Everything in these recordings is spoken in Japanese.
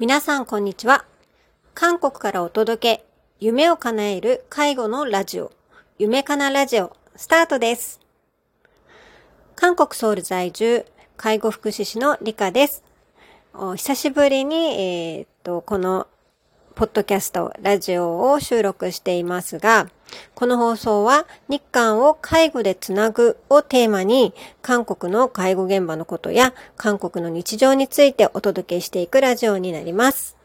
皆さんこんにちは。韓国からお届け、夢を叶える介護のラジオ、夢かなラジオ、スタートです。韓国ソウル在住、介護福祉士のリカです。お久しぶりに、えーっと、この、ポッドキャスト、ラジオを収録していますが、この放送は日韓を介護でつなぐをテーマに、韓国の介護現場のことや韓国の日常についてお届けしていくラジオになります。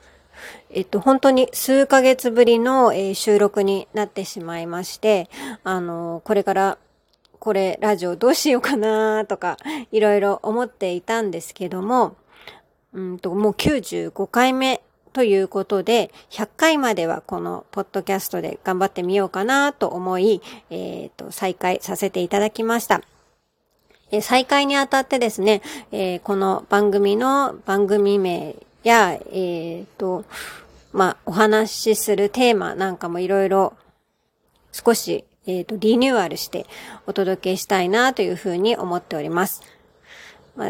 えっと、本当に数ヶ月ぶりの、収録になってしまいまして、あのこれからこれラジオどうしようかなとかいろいろ思っていたんですけども、うんと、もう95回目ということで、100回まではこのポッドキャストで頑張ってみようかなと思い、えっ、と、再開させていただきました。え再開にあたってですね、えーこの番組の番組名や、えっ、と、まあ、お話しするテーマなんかもいろいろ少し、えっ、と、リニューアルしてお届けしたいなというふうに思っております。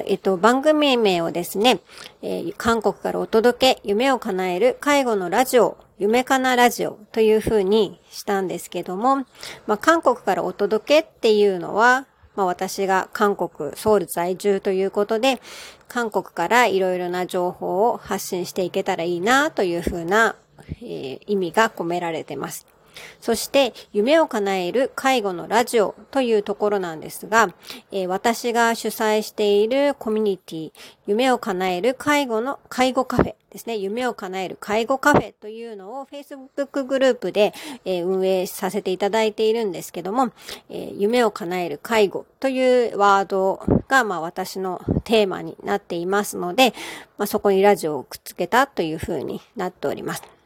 えっと、番組名をですね、えー韓国からお届け、夢を叶える介護のラジオ、夢かなラジオという風にしたんですけども、まあ、韓国からお届けっていうのは、まあ、私が韓国、ソウル在住ということで、韓国からいろいろな情報を発信していけたらいいなという風な、えー意味が込められてます。そして、夢を叶える介護のラジオというところなんですが、えー私が主催しているコミュニティ、夢を叶える介護の、介護カフェですね。夢を叶える介護カフェというのを Facebook グループで、えー運営させていただいているんですけども、えー夢を叶える介護というワードが、まあ私のテーマになっていますので、まあそこにラジオをくっつけたというふうになっております。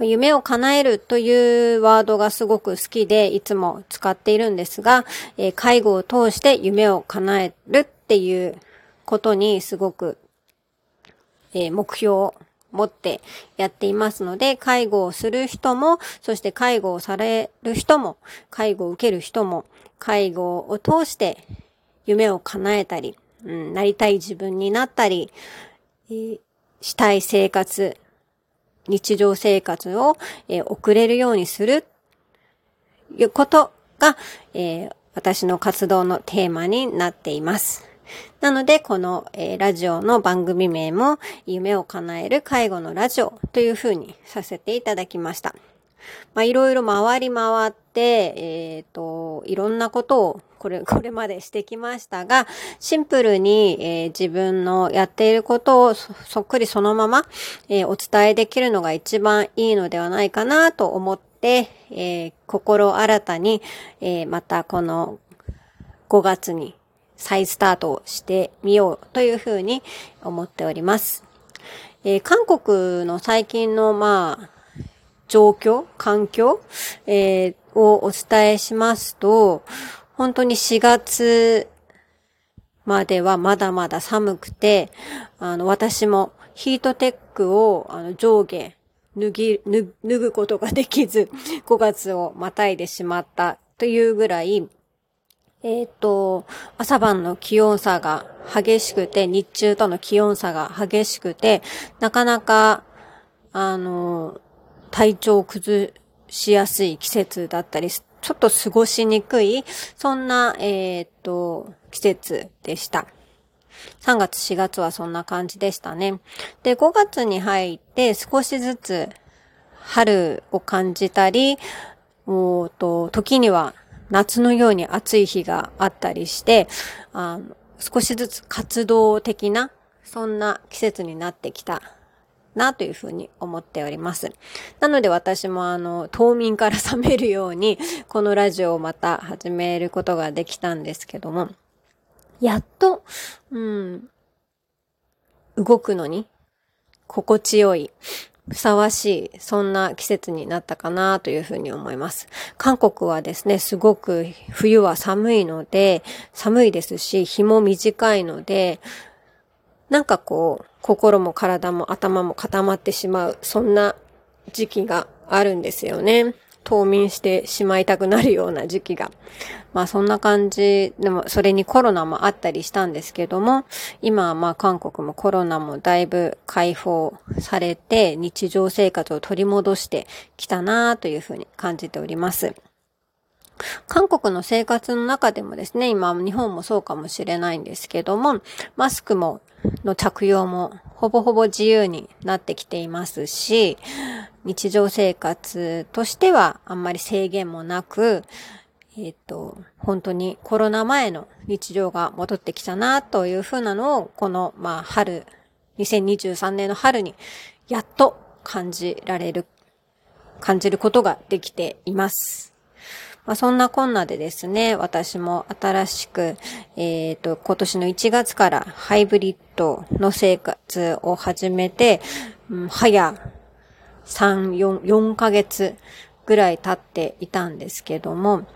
夢を叶えるというワードがすごく好きでいつも使っているんですが、え介護を通して夢を叶えるっていうことにすごく、え目標を持ってやっていますので、介護をする人も、そして介護をされる人も、介護を受ける人も、介護を通して夢を叶えたり、うん、なりたい自分になったり、したい生活、日常生活を、えー送れるようにする、いうことが、えー私の活動のテーマになっています。なので、この、えーラジオの番組名も、夢を叶える介護のラジオというふうにさせていただきました。まあ、いろいろ回り回って、えっ、と、いろんなことを、これ、これまでしてきましたが、シンプルに、えー自分のやっていることをそっくりそのまま、えーお伝えできるのが一番いいのではないかなと思って、え心新たに、えまたこの5月に再スタートをしてみようというふうに思っております。え韓国の最近の、まあ、状況、環境、えーをお伝えしますと、本当に4月まではまだまだ寒くて、あの、私もヒートテックをあの上下脱ぎ、脱ぐことができず、5月をまたいでしまったというぐらい、えっ、と、朝晩の気温差が激しくて、日中との気温差が激しくて、なかなか、あの、体調を崩しやすい季節だったり、ちょっと過ごしにくい、そんな、えっ、と、季節でした。3月、4月はそんな感じでしたね。で、5月に入って少しずつ春を感じたり、もうと、時には夏のように暑い日があったりして、あの少しずつ活動的な、そんな季節になってきたなというふうに思っております。なので私もあの、冬眠から覚めるように、このラジオをまた始めることができたんですけども、やっと、うん、動くのに、心地よい、ふさわしい、そんな季節になったかなというふうに思います。韓国はですね、すごく冬は寒いので、寒いですし、日も短いので、なんかこう、心も体も頭も固まってしまう、そんな時期があるんですよね。冬眠してしまいたくなるような時期が。まあそんな感じ、でもそれにコロナもあったりしたんですけども、今はまあ韓国もコロナもだいぶ解放されて日常生活を取り戻してきたなというふうに感じております。韓国の生活の中でもですね、今日本もそうかもしれないんですけども、マスクも、の着用もほぼほぼ自由になってきていますし、日常生活としてはあんまり制限もなく、えっ、と、本当にコロナ前の日常が戻ってきたなというふうなのを、この、まあ、春、2023年の春にやっと感じられる、感じることができています。まあ、そんなこんなでですね、私も新しく、えっ、ー、と、今年の1月からハイブリッドの生活を始めて、うん、早3、4、4ヶ月ぐらい経っていたんですけども、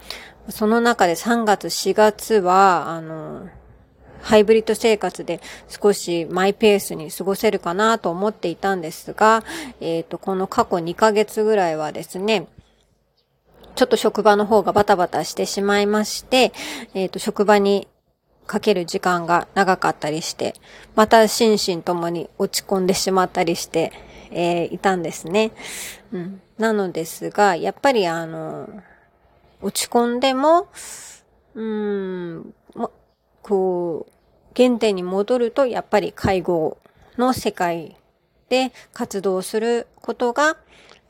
その中で3月、4月は、あの、ハイブリッド生活で少しマイペースに過ごせるかなと思っていたんですが、えっ、ー、と、この過去2ヶ月ぐらいはですね、ちょっと職場の方がバタバタしてしまいまして、えっ、ー、と、職場にかける時間が長かったりして、また心身ともに落ち込んでしまったりして、えー、いたんですね。うん。なのですが、やっぱりあの、落ち込んでも、うーん、も、こう、原点に戻ると、やっぱり介護の世界で活動することが、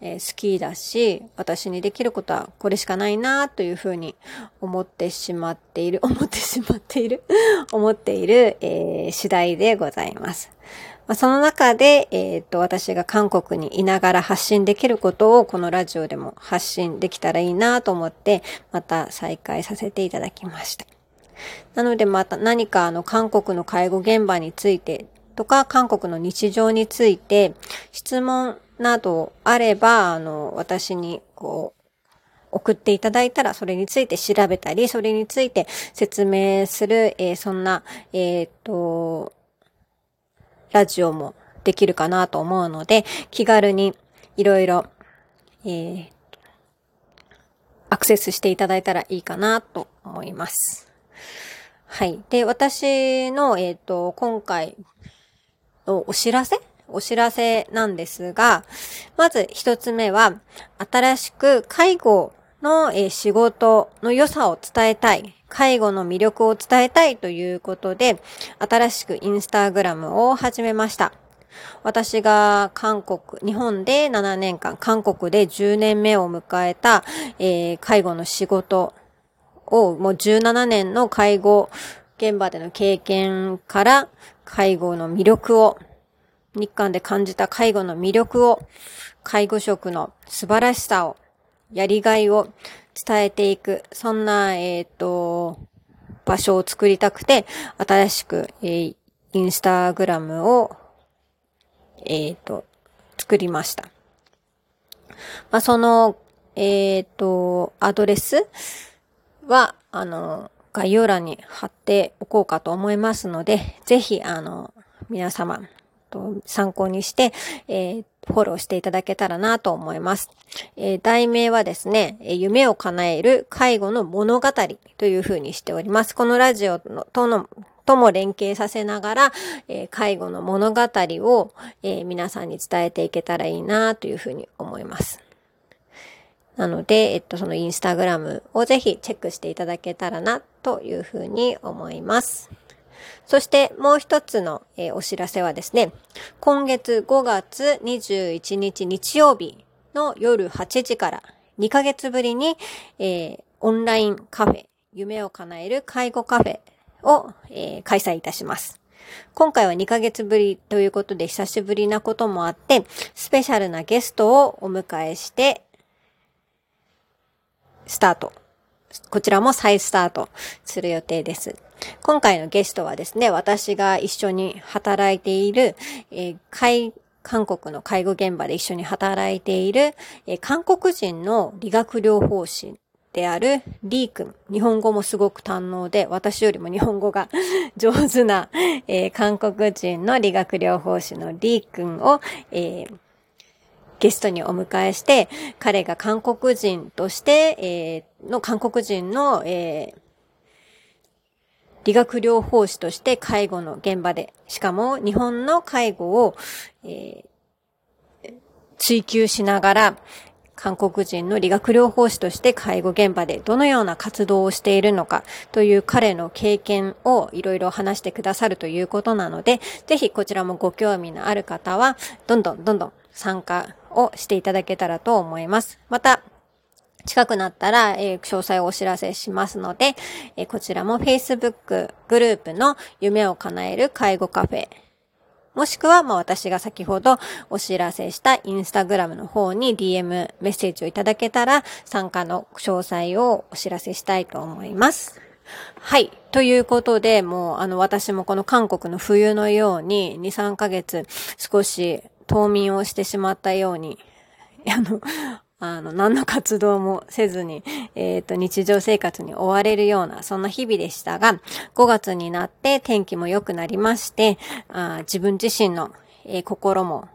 え、好きだし、私にできることはこれしかないなというふうに思ってしまっている、思ってしまっている 思っている、えー、次第でございます。まあ、その中で、えっ、と、私が韓国にいながら発信できることをこのラジオでも発信できたらいいなと思って、また再開させていただきました。なのでまた何かあの韓国の介護現場についてとか韓国の日常について質問などあれば、あの、私に、こう、送っていただいたら、それについて調べたり、それについて説明する、えー、そんな、えっ、と、ラジオもできるかなと思うので、気軽にいろいろ、えー、アクセスしていただいたらいいかなと思います。はい。で、私の、えっ、と、今回お知らせお知らせなんですが、まず一つ目は、新しく介護の仕事の良さを伝えたい、介護の魅力を伝えたいということで、新しくインスタグラムを始めました。私が韓国、日本で7年間、韓国で10年目を迎えた、えー、介護の仕事を、もう17年の介護現場での経験から、介護の魅力を日韓で感じた介護の魅力を、介護職の素晴らしさを、やりがいを伝えていく、そんな、えっ、ー、と、場所を作りたくて、新しく、えー、インスタグラムを、えっ、ー、と、作りました。まあ、その、えっ、と、アドレスは、あの、概要欄に貼っておこうかと思いますので、ぜひ、あの、皆様、と参考にして、えー、フォローしていただけたらなと思います。えー、題名はですね、夢を叶える介護の物語というふうにしております。このラジオのとのとも連携させながら、えー、介護の物語を、え、皆さんに伝えていけたらいいなというふうに思います。なので、えっと、そのインスタグラムをぜひチェックしていただけたらなというふうに思います。そしてもう一つの、えー、お知らせはですね、今月5月21日日曜日の夜8時から2ヶ月ぶりに、えー、オンラインカフェ、夢を叶える介護カフェを、えー、開催いたします。今回は2ヶ月ぶりということで久しぶりなこともあって、スペシャルなゲストをお迎えして、スタート。こちらも再スタートする予定です。今回のゲストはですね、私が一緒に働いている、えー、韓国の介護現場で一緒に働いている、えー、韓国人の理学療法士であるリー君。日本語もすごく堪能で、私よりも日本語が 上手な、えー、韓国人の理学療法士のリー君を、えー、ゲストにお迎えして、彼が韓国人として、えー、の韓国人の、えー、理学療法士として介護の現場で、しかも日本の介護を、えー、追求しながら、韓国人の理学療法士として介護現場でどのような活動をしているのかという彼の経験をいろいろ話してくださるということなので、ぜひこちらもご興味のある方は、どんどんどんどん参加をしていただけたらと思います。また、近くなったら、えー、詳細をお知らせしますので、えー、こちらも Facebook グループの夢を叶える介護カフェもしくは、まあ、私が先ほどお知らせしたインスタグラムの方に DM メッセージをいただけたら、参加の詳細をお知らせしたいと思います。はい。ということで、もう、あの、私もこの韓国の冬のように、2、3ヶ月、少し冬眠をしてしまったように、あの、あの、何の活動もせずに、えっ、ー、と、日常生活に追われるような、そんな日々でしたが、5月になって天気も良くなりまして、あ自分自身の、えー、心も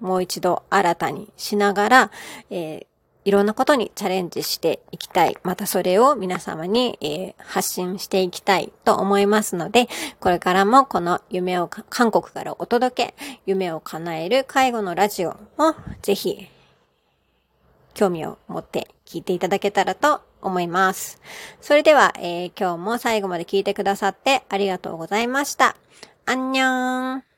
もう一度新たにしながら、えー、いろんなことにチャレンジしていきたい。またそれを皆様に、えー、発信していきたいと思いますので、これからもこの夢を韓国からお届け、夢を叶える介護のラジオをぜひ興味を持って聞いていただけたらと思います。それでは、えー、今日も最後まで聞いてくださってありがとうございました。あんにゃーん。